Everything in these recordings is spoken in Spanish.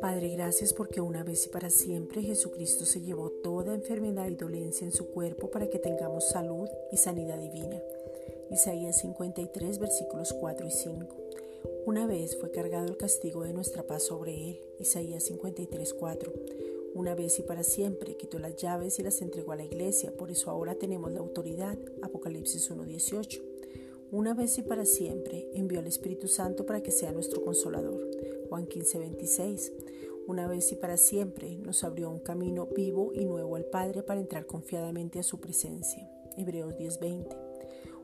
Padre, gracias porque una vez y para siempre Jesucristo se llevó toda enfermedad y dolencia en su cuerpo para que tengamos salud y sanidad divina. Isaías 53 versículos 4 y 5. Una vez fue cargado el castigo de nuestra paz sobre él. Isaías 53 4. Una vez y para siempre quitó las llaves y las entregó a la iglesia, por eso ahora tenemos la autoridad. Apocalipsis 1.18. Una vez y para siempre envió al Espíritu Santo para que sea nuestro consolador. Juan 15:26. Una vez y para siempre nos abrió un camino vivo y nuevo al Padre para entrar confiadamente a su presencia. Hebreos 10:20.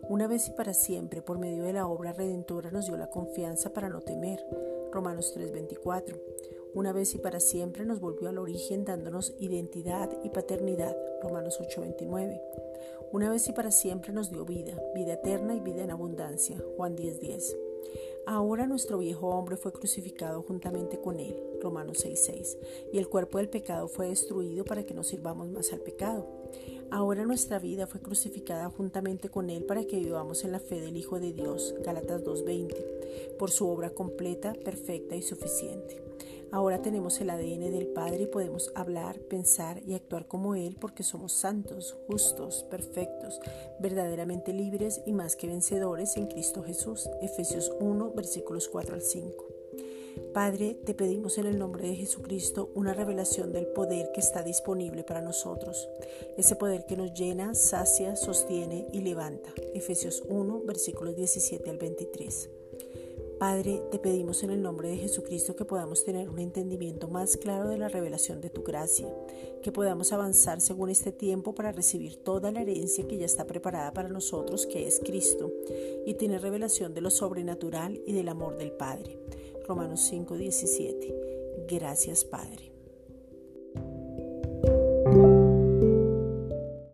Una vez y para siempre, por medio de la obra redentora, nos dio la confianza para no temer. Romanos 3:24. Una vez y para siempre nos volvió al origen dándonos identidad y paternidad. Romanos 8:29. Una vez y para siempre nos dio vida, vida eterna y vida en abundancia. Juan 10:10. Ahora nuestro viejo hombre fue crucificado juntamente con él, Romanos 6:6, y el cuerpo del pecado fue destruido para que no sirvamos más al pecado. Ahora nuestra vida fue crucificada juntamente con él para que vivamos en la fe del Hijo de Dios, Gálatas 2:20, por su obra completa, perfecta y suficiente. Ahora tenemos el ADN del Padre y podemos hablar, pensar y actuar como Él porque somos santos, justos, perfectos, verdaderamente libres y más que vencedores en Cristo Jesús. Efesios 1, versículos 4 al 5. Padre, te pedimos en el nombre de Jesucristo una revelación del poder que está disponible para nosotros, ese poder que nos llena, sacia, sostiene y levanta. Efesios 1, versículos 17 al 23. Padre, te pedimos en el nombre de Jesucristo que podamos tener un entendimiento más claro de la revelación de tu gracia, que podamos avanzar según este tiempo para recibir toda la herencia que ya está preparada para nosotros, que es Cristo, y tener revelación de lo sobrenatural y del amor del Padre. Romanos 5:17. Gracias, Padre.